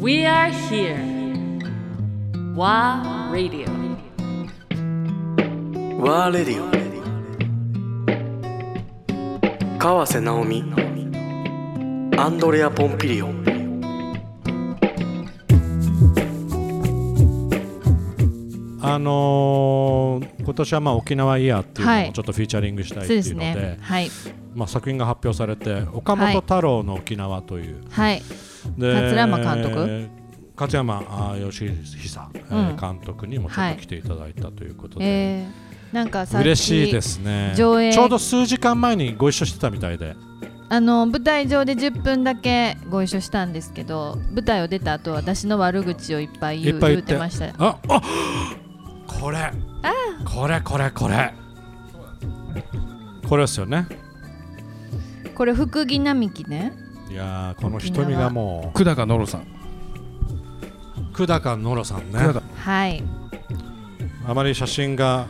We are here. WA Radio. ワーレディオ川瀬直美アンドレア・ポンピリオンあのー今年はまあ沖縄イヤーっていうのはいをちょっとフィーチャリングしたいっていうので、ね。はい。まあ、作品が発表されて岡本太郎の沖縄という、はい。で桂山監督？勝山あ義久、監督にもちょっと来ていただいたということで、えー、なんか嬉しいですね。上映。ちょうど数時間前にご一緒してたみたいで。あの舞台上で10分だけご一緒したんですけど舞台を出た後は私の悪口をいっぱい言っ言って。ました。ああこれ。これこれこれ。これですよね。これ福木並木ねいやーこの瞳がも久高野呂さん。う久高野呂さんね。はい。あまり写真が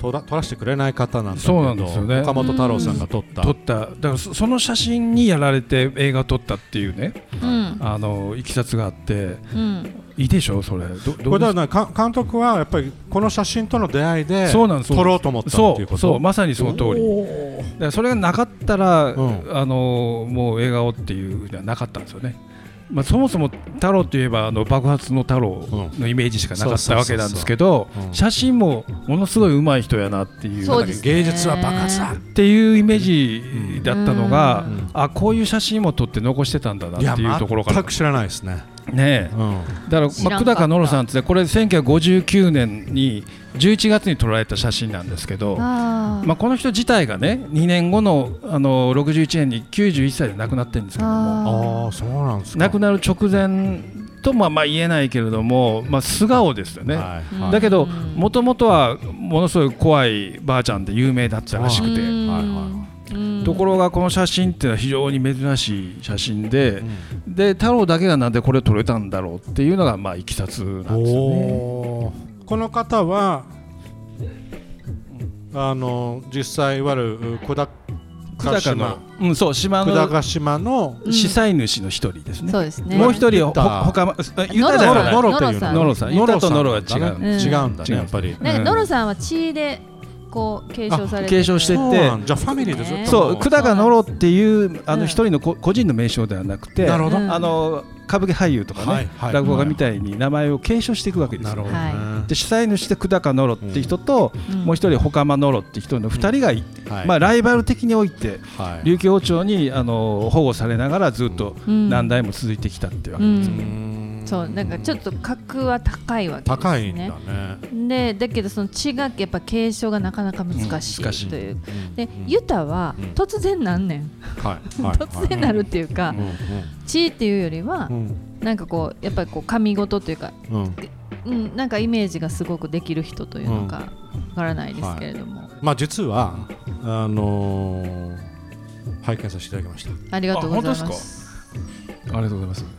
撮ら撮らせてくれない方なんだけどそうなんですよね。岡本太郎さんが撮った。撮った。だからそその写真にやられて映画撮ったっていうね。うん。あのいきさつがあって。うんいいでしょそれ。どどこれだ監督はやっぱりこの写真との出会いでそうなんです。撮ろうと思ったってそいうこと？うそうまさにその通り。それがなかったら、ん。あのもう映画をっていうのはなかったんですよね。まあ、そもそも太郎といえばあの爆発の太郎のイメージしかなかったわけなんですけど写真もものすごい上手い人やなっていう芸術は爆発だっていうイメージだったのが、うん。あこういう写真も撮って残してたんだなっていうところから。全く知らないですね、ねえ。うん、だから、まあ、久高野呂さんってねこれ1959年に11月に撮られた写真なんですけどまあ、この人自体がね2年後のあの61年に91歳で亡くなってるんですけども。あそうなんですか。亡くなる直前とまあまあ言えないけれども、まあ、素顔ですよね、はいはい。だけどうん。もともとはものすごい怖いばあちゃんで有名だったらしくて、うん。はいはいうんところがこの写真っていうのは非常に珍しい写真で、うん。で太郎だけがなんでこれ撮れたんだろうっていうのがまあいきさつなんですよね。この方はあの実際いわゆる小高久高島。の、うん、そう島小の高島のうん。司祭主の一人ですね。そうですね。もう一人ほ他ユノロタじゃない。ノロっていうノロさん。ユタとノロは違う。違うんだねうんやっぱり。なんかノロさんは血でこう継承されてて。継承してそうなんじゃあファミリーでずっと。そう久高野呂っていうあう。んの一人のこ個人の名称ではなくて、なるほど。うん。あの歌舞伎俳優とかね、はいはい。落語家みたいに名前を継承していくわけですよ。なるほどね。はで主催主で久高野呂って人と、うん。もう一人ほかま野呂って人の二人がい、はい。まあ、ライバル的においてはい。琉球王朝にあの保護されながらずっとうん。何代も続いてきたっていうわうけです、んそうなんかちょっと格は高いわけですね。高いんだね。でだけどその血がやっぱ継承がなかなか難しい,、という。でうん。ユタはうん。突然なんねん、突然なるっていうか、うん。血っていうよりは、うん。なんかこうやっぱりこう神事というか、うん。うん、なんかイメージがすごくできる人というのかわからないですけれども、まあ実はあのー拝見させていただきました。ありがとうございあ本当ますありがとうございます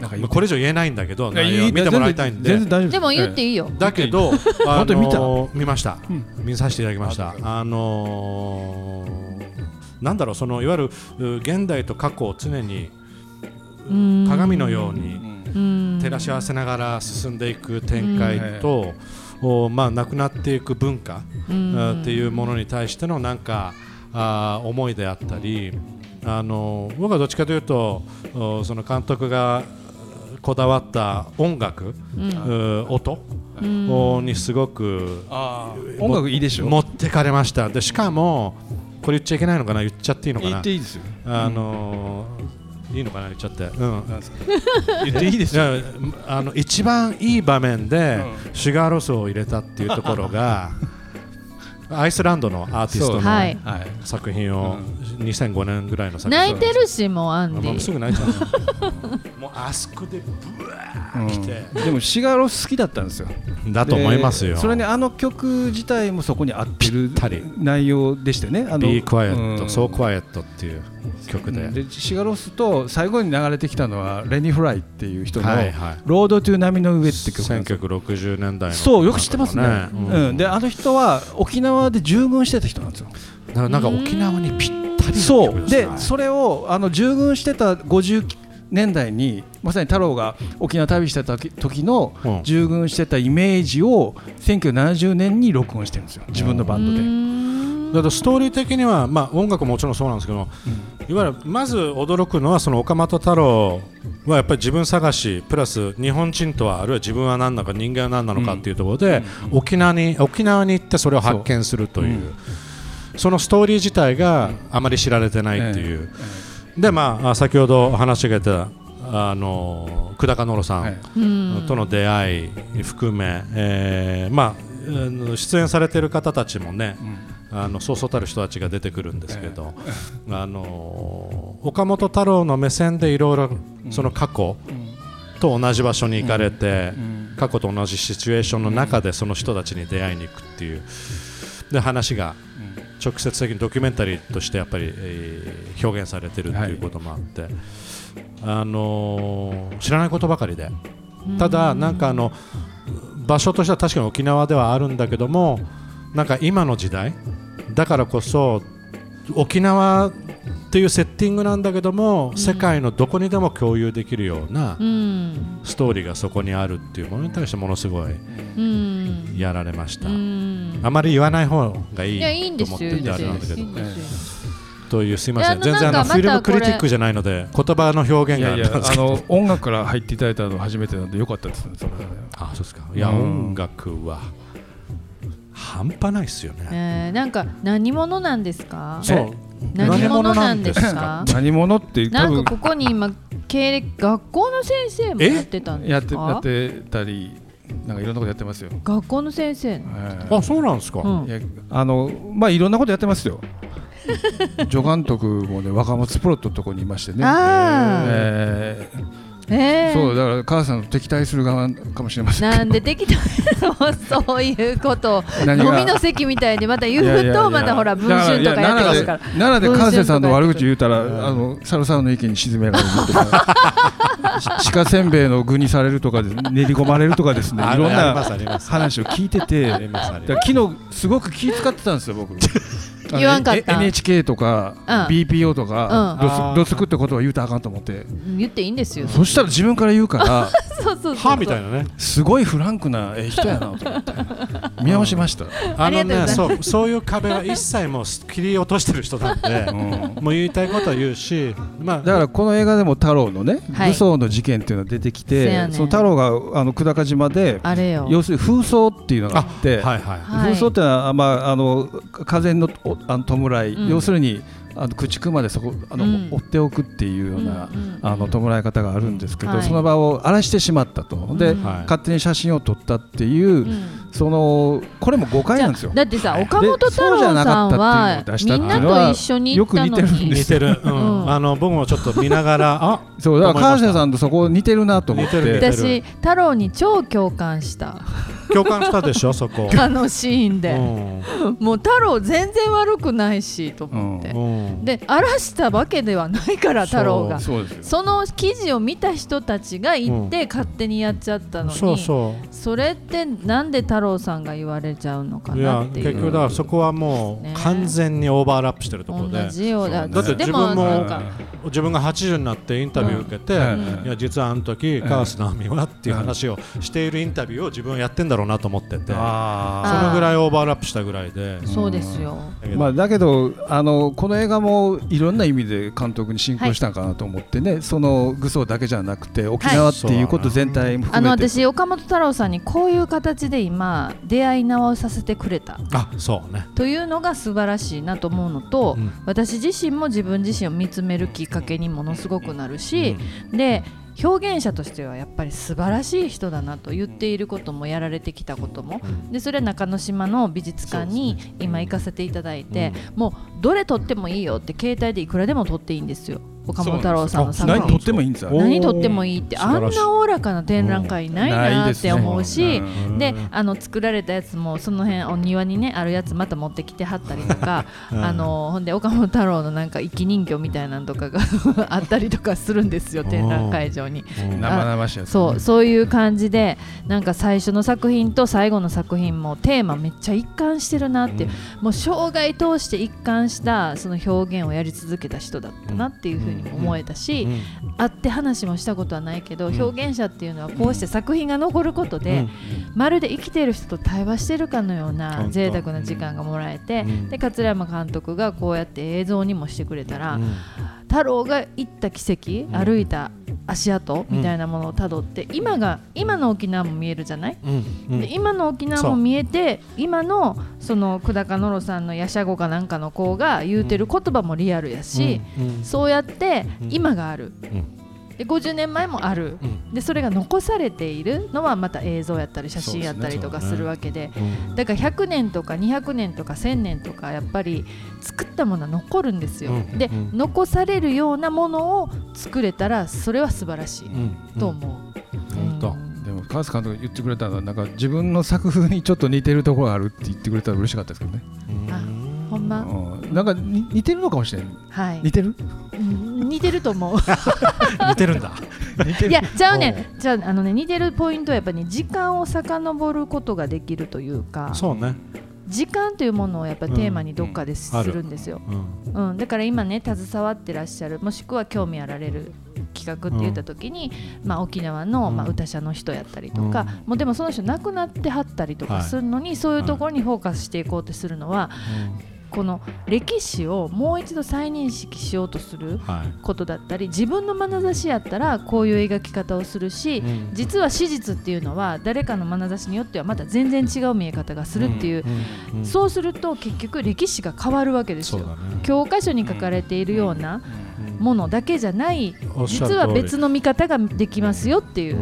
なんかこれ以上言えないんだけど見てもらいたいんで。全然大丈夫でも言っていいよ、だけど、あのー見ました、うん。見させていただきました。あのーなんだろう、そのいわゆるう現代と過去を常にうん。鏡のようにうん。照らし合わせながら進んでいく展開と、おまあ、なくなっていく文化、っていうものに対してのなんかあー思いであったり、あの僕はどっちかというとおその監督がこだわった音楽、うん。う音、うん。おにすごく音楽いいでしょ。持ってかれました。でしかもこれ言っちゃいけないのかな？言っちゃっていいのか言なっていいですよ。あのーいいのかな？言っちゃって、うん、言っていいですよ。あの一番いい場面でうシュガーロスを入れたっていうところが アイスランドのアーティストのそう。はい。はい。作品を2005年ぐらいの作品。泣いてるしもうアンデもうすィぐ泣いちゃう。もうあそこでブワー来て、でもシガロス好きだったんですよ。だと思いますよ。でそれねあの曲自体もそこに合ってる内容でしてね。あの Be Quiet、うん。So Quiet っていう曲で、でシガロスと最後に流れてきたのはレニー・フライっていう人のはいはい「ロード・トゥ・波の上」って曲なんですよ。1960年代の。そうよく知ってますね。うんうん、であの人は沖縄で従軍してた人なんですよ。なんか沖縄にぴったりのそう。曲でそれをあの従軍してた59年代にまさに太郎が沖縄旅した時時のうん。従軍してたイメージを1970年に録音してるんですよ。自分のバンドで。だからストーリー的には、まあ、音楽ももちろんそうなんですけど、いわゆるまず驚くのはその岡本太郎はやっぱり自分探しプラス日本人とはあるいは自分は何なのか人間は何なのかっていうところで、沖縄に沖縄に行ってそれを発見するというそのストーリー自体があまり知られてないっていう、でまあ先ほど話が出たあの久高野呂さん、との出会い含め、えーまあ出演されている方たちもね、あのそうそうたる人たちが出てくるんですけど、あの岡本太郎の目線でいろいろその過去と同じ場所に行かれて、過去と同じシチュエーションの中でその人たちに出会いに行くっていう。で話が直接的にドキュメンタリーとしてやっぱり、えー表現されてるっていうこともあって、あの知らないことばかりで。ただなんかあの場所としては確かに沖縄ではあるんだけどもなんか今の時代だからこそ沖縄っていうセッティングなんだけども、世界のどこにでも共有できるようなうん。ストーリーがそこにあるっていうものに対してものすごいうん。やられました、うん。あまり言わない方がいいと思っててあれなんだけど。というすいません。全然あのフィルムクリティックじゃないので言葉の表現があいやいやったんですけど。あの音楽から入っていただいたの初めてなんでよかったですねあそうですか。いや、うん音楽は半端ないですよね、えーなんか何者なんですか？そう何者なんですか？何者 って多分。なんかここに今経歴学校の先生もやってたんでやってすかやってたりなんかいろんなことやってますよ。学校の先生はい。あそうなんですか、うん。いやあのまあいろんなことやってますよ。助監督もね若松プロってとこにいましてね。えーえーそうだから母さんと敵対する側かもしれませんけど。なんで適当そうそういうこと。を何が？飲みの席みたいにまた言ういやいやいや。とまたほら文春とかやってますから。奈良で奈良で川瀬さんの悪口言うたら、あのサルサウの池に沈められるとか。し 鹿せんべいの具にされるとかで練り込まれるとかですね。あいろんありますなあります。話を聞いてて。昨日すごく気遣ってたんですよ僕言わんかった。N- NHK とか、うん。BPO とか、うん。どってことは言うたらあかんと思って。言っていいんですよ。そしたら自分から言うから そうそうそうはみたいなね。すごいフランクなええ人やなと思って。見直しました、あのねそうそういう壁は一切もう切り落としてる人なんでうん。もう言いたいことは言うしまあ。だからこの映画でも太郎のね、はい。武装の事件っていうのが出てきてその太郎があの久高島であれよ。要するに風葬っていうのがあって、はいはいはい。風葬ってのは、まあ、あの風のおあの弔い、うん。要するにあの駆逐までそこあの、うん。追っておくっていうような、うんうんあの弔い方があるんですけど、はい。その場を荒らしてしまったと、で、勝手に写真を撮ったっていう、うん。そのこれも誤解なんですよ。だってさはい岡本太郎さんはみんなと一緒に行ったのよく似てるんにです似てる、あの僕もちょっと見ながらあ そうだから川瀬さんとそこ似てるなと思って。似てる似てる。私太郎に超共感した共感したでしょそこ、あのシーンうでん。もう太郎全然悪くないしと思って。うん。で荒らしたわけではないから太郎が。その記事を見た人たちが行って勝手にやっちゃったのに、そうそそれってなんで太郎さんが言われちゃうのかういやなっていう。結局だからそこはもね。う完全にオーバーラップしてるところで、同じようだそうね。だってで自分もなんか。自分が80になってインタビューを受けて、うん。いや実はあの時、川瀬直美はっていう話をしているインタビューを自分はやってんだろうなと思ってて、そあのぐらいオーバーラップしたぐらいで、そうですよ。ーまあ、だけどあのこの映画もいろんな意味で監督に進行したんかなと思ってね、その愚装だけじゃなくて沖縄っていうこと全体もあの含めて、私岡本太郎さんにこういう形で今出会い直させてくれた。あそうね。というのが素晴らしいなと思うのと、うん。私自身も自分自身を見つめるきっかけにものすごくなるし、で表現者としてはやっぱり素晴らしい人だなと言っていることもやられてきたことも。うん。でそれ中之島の美術館に今行かせていただいて、もうどれ撮ってもいいよって携帯でいくらでも撮っていいんですよ岡本太郎さんの作品。何撮ってもいいんですよ。お何撮ってもいいってあんなおおらかな展覧会ないなって思うし、うん。であの作られたやつもその辺お庭にねあるやつまた持ってきてはったりとか、うん。あのほんで岡本太郎のなんか生き人形みたいなのとかがあったりとかするんですよ展覧会場に。うん。生々しいそうそういう感じでなんか最初の作品と最後の作品もテーマめっちゃ一貫してるなっていう、もう生涯通して一貫したその表現をやり続けた人だったなっていうふうに思えたし、うん会って話もしたことはないけど、うん。表現者っていうのはこうして作品が残ることで、うん。まるで生きている人と対話してるかのよう本な当。贅沢な時間がもらえて、うん。で桂山監督がこうやって映像にもしてくれたら、うん太郎が行った奇跡、ん。歩いた足跡みたいなものをたどって、今が今の沖縄も見えるじゃない、うん。うん。で今の沖縄も見えて今のその久高野呂さんのヤシャゴかなんかの子が言うてる言葉もリアルやし、うん。そうやってうん。今がある、うんで50年前もある、うん。でそれが残されているのはまた映像やったり写真やったりとかするわけで。うん。だから100年とか200年とか1000年とかやっぱり作ったものは残るんですよ、で、残されるようなものを作れたらそれは素晴らしいうん。と思う、でも川瀬監督が言ってくれたのはなんか自分の作風にちょっと似てるところがあるって言ってくれたら嬉しかったですけどね、あほんま？うん、なんかに似てるのかもしれないはい。似てる？うん似てると思う。似てるんだ。似てる。いやじゃあねじゃああのね似てるポイントはやっぱり、ね、時間を遡ることができるというかそうね。時間というものをやっぱりテーマにどっかですうんあるるんですよ、うんうん、だから今ね携わってらっしゃるもしくは興味あられる企画って言った時に、まあ、沖縄の、うん。まあ、歌者の人やったりとか、うん。もうでもその人亡くなってはったりとかするのに、そういうところにフォーカスしていこうとするのは、この歴史をもう一度再認識しようとするはい。ことだったり自分の眼差しやったらこういう描き方をするし、うん。実は史実っていうのは誰かの眼差しによってはまた全然違う見え方がするっていう、うん。うん。そうすると結局歴史が変わるわけですよ。ね。教科書に書かれているようなうん。ものだけじゃない実は別の見方ができますよっていう。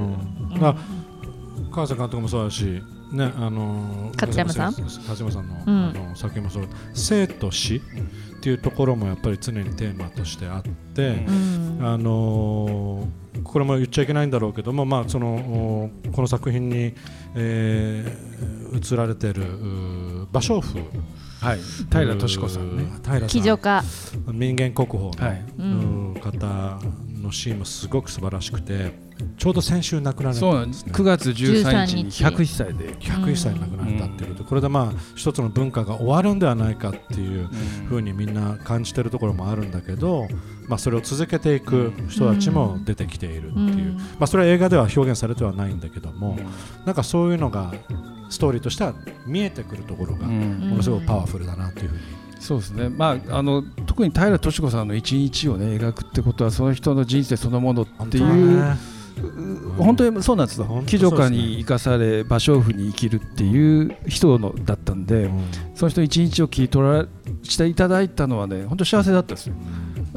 川瀬監督もそうだしねあのー勝山さん？勝山さんの,、うん。あの作品もそう。生と死っていうところもやっぱり常にテーマとしてあって、うん。あのーこれも言っちゃいけないんだろうけども、まあ、そのおこの作品に、えー映られてる芭蕉布はい。平敏子さんね。平さん。騎乗家。民間国宝の、はい。方のシーンもすごく素晴らしくてちょうど先週亡くなられそうなんです。ね9月13日。に13 101歳で、101歳で亡くなったっていうこと、これでまあ一つの文化が終わるんではないかっていうふうにみんな感じてるところもあるんだけど、まあ、それを続けていく人たちも出てきているっていう、うん。まあ、それは映画では表現されてはないんだけども、なんかそういうのがストーリーとしては見えてくるところがうん。ものすごくパワフルだなというふうに、そうですね、まあ、あの特に平敏子さんの一日を、ね、描くってことはその人の人生そのものっていう、ね本当にそうなんですよ。貴女家に生かされ芭蕉布に生きるっていう人のだったんで、うん。その人一日を切り取らしていただいたのはね本当幸せだったですよ。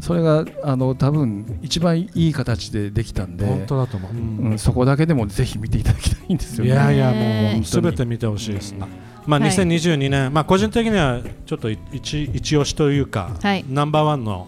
それがあの多分一番いい形でできたんで本当だと思う、うん、そこだけでもぜひ見ていただきたいんですよね。いやいやねもうすべて見てほしいです、まあ、はい。2022年、まあ、個人的にはちょっと一一押しというか、はい。ナンバーワンの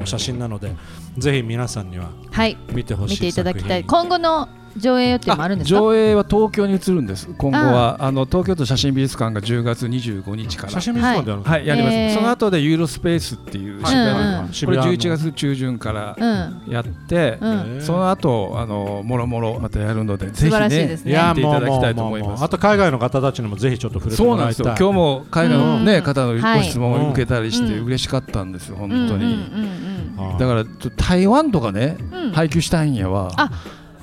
お写真なのでぜひ皆さんにははい。見てほしい見ていただきたい。今後の上映予定もあるんですか？上映は東京に移るんです。今後はあの東京都写真美術館が10月25日から。写真見せてもらってはい。やります、えー。その後でユーロスペースっていう渋谷の、うんうん。これ11月中旬からうん。やって、うん。その後あのもろもろまたやるのでぜ素ひね晴らしいですね。いや見ていただきたいと思います。あと海外の方たちにもぜひちょっと触れてそうなんですもらいたいよ今日も海外の、ねうん方のはいご質問を受けたりしてうん嬉しかったんですよ、本当に、うんうんうんはいだからちょっと台湾とかね、配給したいんやわ。あ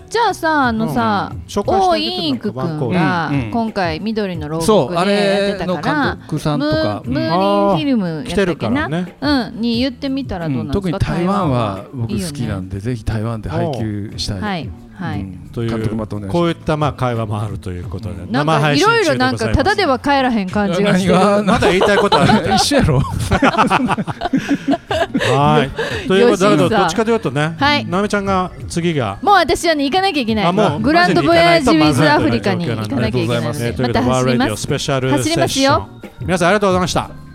じゃあさあのさうん。紹介して王あげてインクくワンコーん。が今回緑の牢獄でやってれのたから監督さんとか、ムーリンフィルムやっ来てるからね。うんに言ってみたらどうなんですか？特に台湾は僕好きなんでぜひ台湾で配給したい。はいはい。うん。というこういったまあ会話もあるということでなんかいろいろなんかただでは帰らへん感じがして。まだ言いたいことある一緒やろはい。ということでだけどどっちかというとねはい。なめちゃんが次がもう私はね行かなきゃいけないあもうグランドボヤージウィズアフリカに行かなきゃいけない。のありがとうございまた走りますスペシャル走りますよ。セッション。皆さんありがとうございました